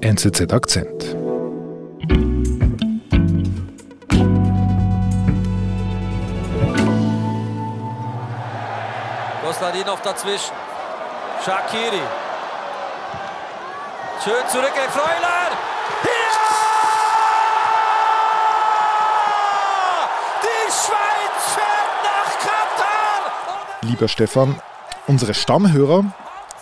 NZZ Akzent. Kostadinov dazwischen. Shakiri. Schön zurückgelegt, Freuler. Ja! Die Schweiz fährt nach Katar. Lieber Stefan, unsere Stammhörer,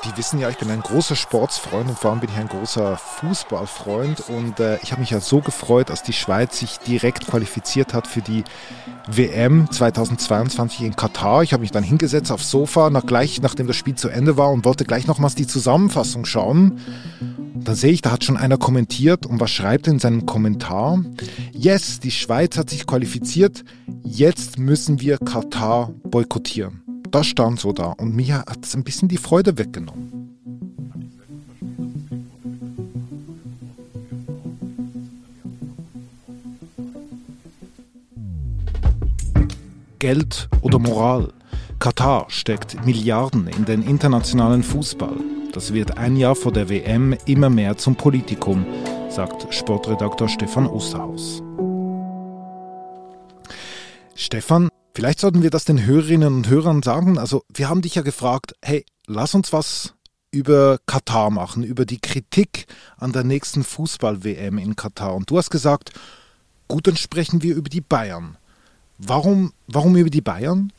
die wissen ja, ich bin ein großer Sportsfreund und vor allem bin ich ein großer Fußballfreund. Und äh, ich habe mich ja so gefreut, dass die Schweiz sich direkt qualifiziert hat für die WM 2022 in Katar. Ich habe mich dann hingesetzt aufs Sofa, nach gleich, nachdem das Spiel zu Ende war und wollte gleich nochmals die Zusammenfassung schauen. Dann sehe ich, da hat schon einer kommentiert und was schreibt er in seinem Kommentar? Yes, die Schweiz hat sich qualifiziert, jetzt müssen wir Katar boykottieren. Das stand so da und mir hat es ein bisschen die Freude weggenommen. Geld oder Moral? Katar steckt Milliarden in den internationalen Fußball. Das wird ein Jahr vor der WM immer mehr zum Politikum, sagt Sportredakteur Stefan Osterhaus. Stefan, vielleicht sollten wir das den Hörerinnen und Hörern sagen. Also, wir haben dich ja gefragt, hey, lass uns was über Katar machen, über die Kritik an der nächsten Fußball-WM in Katar. Und du hast gesagt, gut, dann sprechen wir über die Bayern. Warum, warum über die Bayern?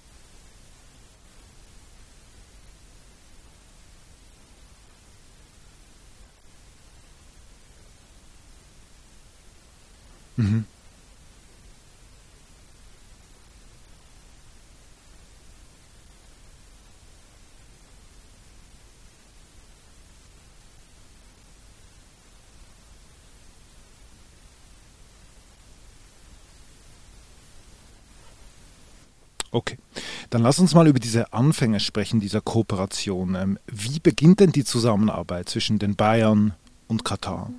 Okay, dann lass uns mal über diese Anfänge sprechen, dieser Kooperation. Ähm, wie beginnt denn die Zusammenarbeit zwischen den Bayern und Katar?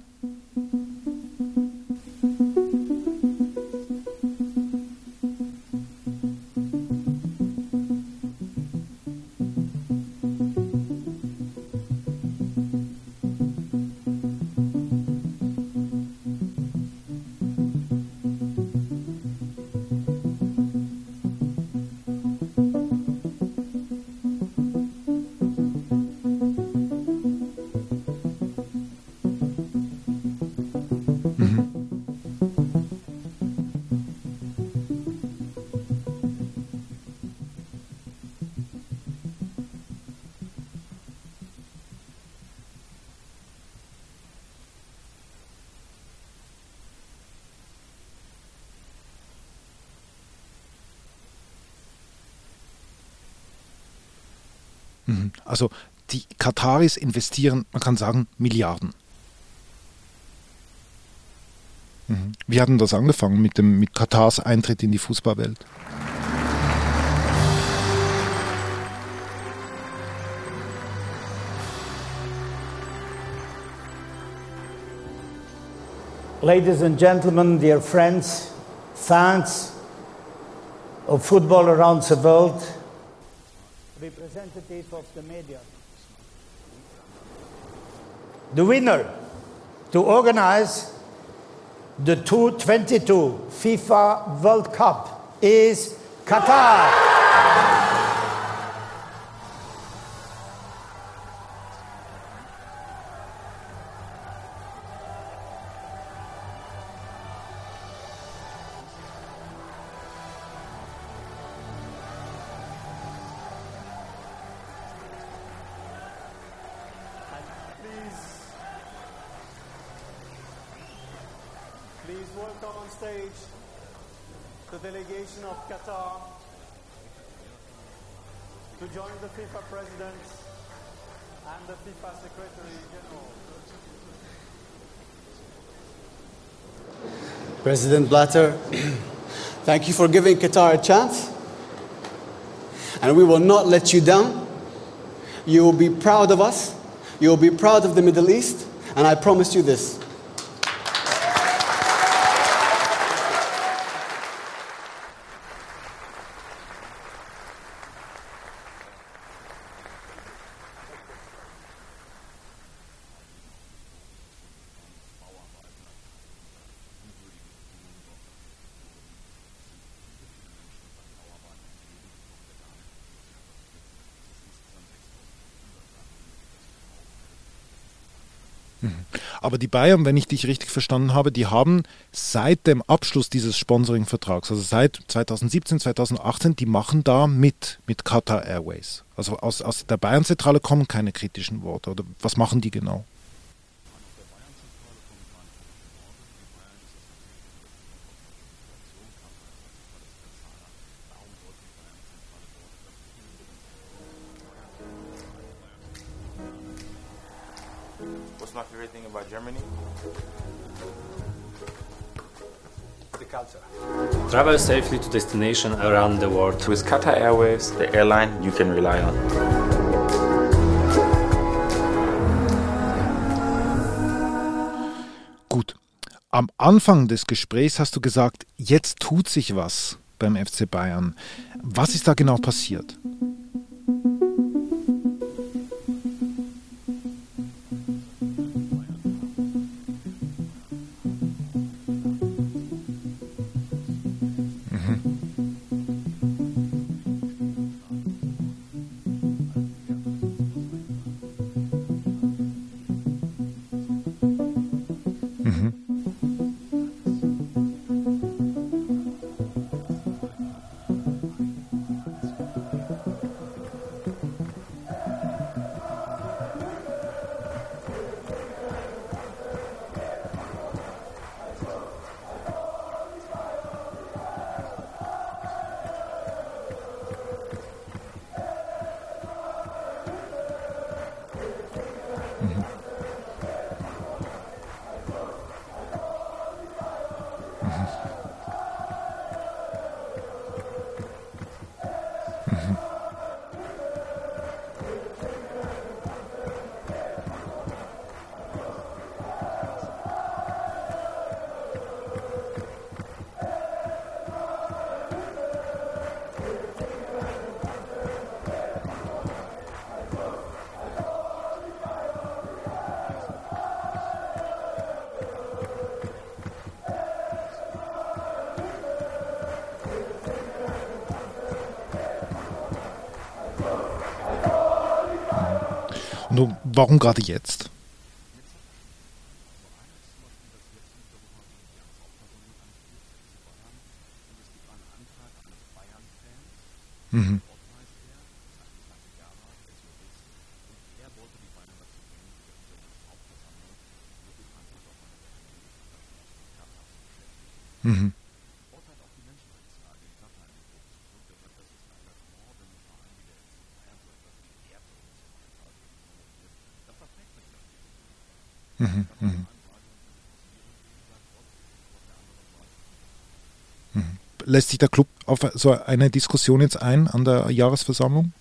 Also die Kataris investieren, man kann sagen, Milliarden. Mhm. Wie hat denn das angefangen mit, dem, mit Katars Eintritt in die Fußballwelt? Ladies and gentlemen, dear friends, fans of football around the world, representative of the media. The winner to organize the 2022 FIFA World Cup is Qatar. Welcome on stage the delegation of Qatar to join the FIFA President and the FIFA Secretary General. President Blatter, thank you for giving Qatar a chance. And we will not let you down. You will be proud of us. You will be proud of the Middle East. And I promise you this Aber die Bayern, wenn ich dich richtig verstanden habe, die haben seit dem Abschluss dieses Sponsoring-Vertrags, also seit 2017, 2018, die machen da mit, mit Qatar Airways. Also aus, aus der Bayern-Zentrale kommen keine kritischen Worte. Oder was machen die genau? What's my favorite thing about Germany? The culture. Travel safely to destination around the world. With Qatar Airways, the airline you can rely on. Gut. Am Anfang des Gesprächs hast du gesagt, jetzt tut sich was beim FC Bayern. Was ist da genau passiert? Und warum gerade jetzt? Mhm. Mhm. Mhm. Lässt sich der Club auf so eine Diskussion jetzt ein an der Jahresversammlung?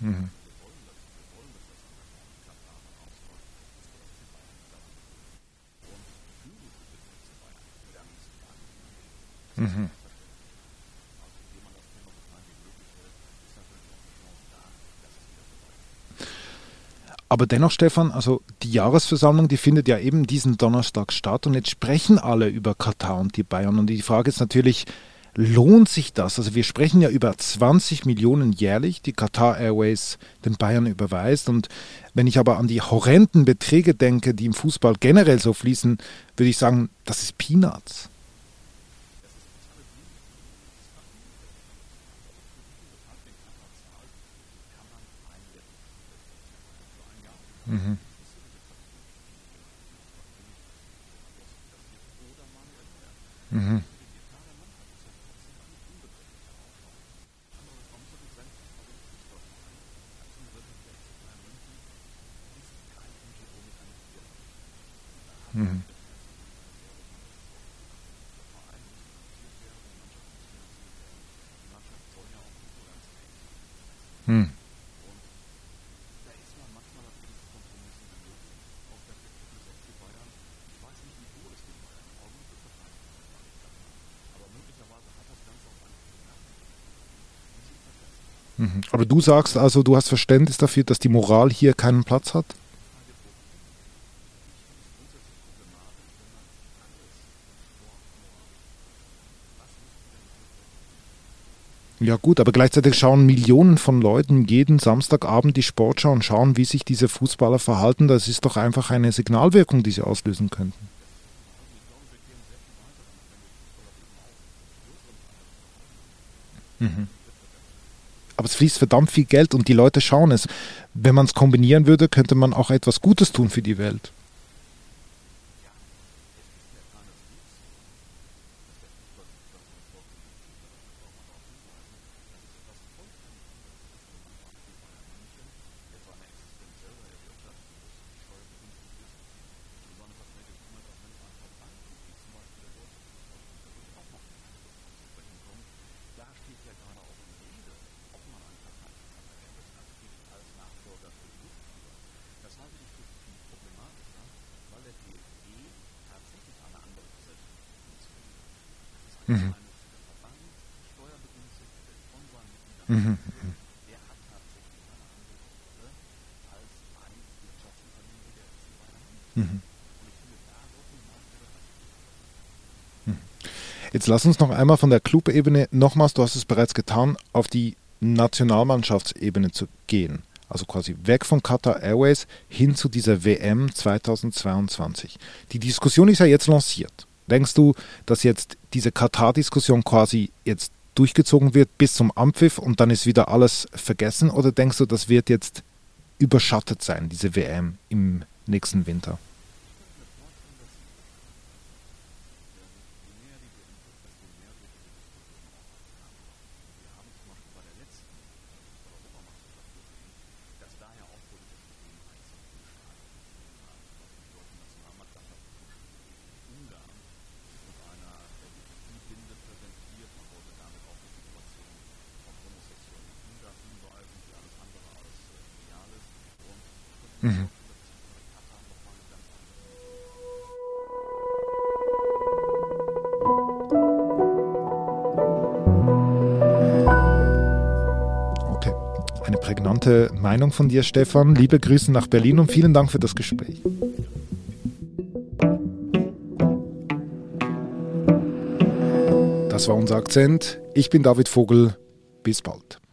Mhm. Mhm. Aber dennoch, Stefan, also die Jahresversammlung, die findet ja eben diesen Donnerstag statt und jetzt sprechen alle über Katar und die Bayern. Und die Frage ist natürlich, lohnt sich das? Also wir sprechen ja über 20 Millionen jährlich, die Qatar Airways den Bayern überweist. Und wenn ich aber an die horrenden Beträge denke, die im Fußball generell so fließen, würde ich sagen, das ist Peanuts. Mhm. Mhm. Mhm. Hm. Aber du sagst also, du hast Verständnis dafür, dass die Moral hier keinen Platz hat? Ja gut, aber gleichzeitig schauen Millionen von Leuten jeden Samstagabend die Sportschau und schauen, wie sich diese Fußballer verhalten. Das ist doch einfach eine Signalwirkung, die sie auslösen könnten. Mhm. Aber es fließt verdammt viel Geld und die Leute schauen es. Wenn man es kombinieren würde, könnte man auch etwas Gutes tun für die Welt. Jetzt lass uns noch einmal von der Clubebene nochmals, du hast es bereits getan, auf die Nationalmannschaftsebene zu gehen. Also quasi weg von Qatar Airways hin zu dieser WM 2022. Die Diskussion ist ja jetzt lanciert. Denkst du, dass jetzt diese Katar-Diskussion quasi jetzt durchgezogen wird bis zum Ampfiff und dann ist wieder alles vergessen? Oder denkst du, das wird jetzt überschattet sein, diese WM im nächsten Winter? Mhm. Okay, eine prägnante Meinung von dir, Stefan. Liebe Grüße nach Berlin und vielen Dank für das Gespräch. Das war unser Akzent. Ich bin David Vogel. Bis bald.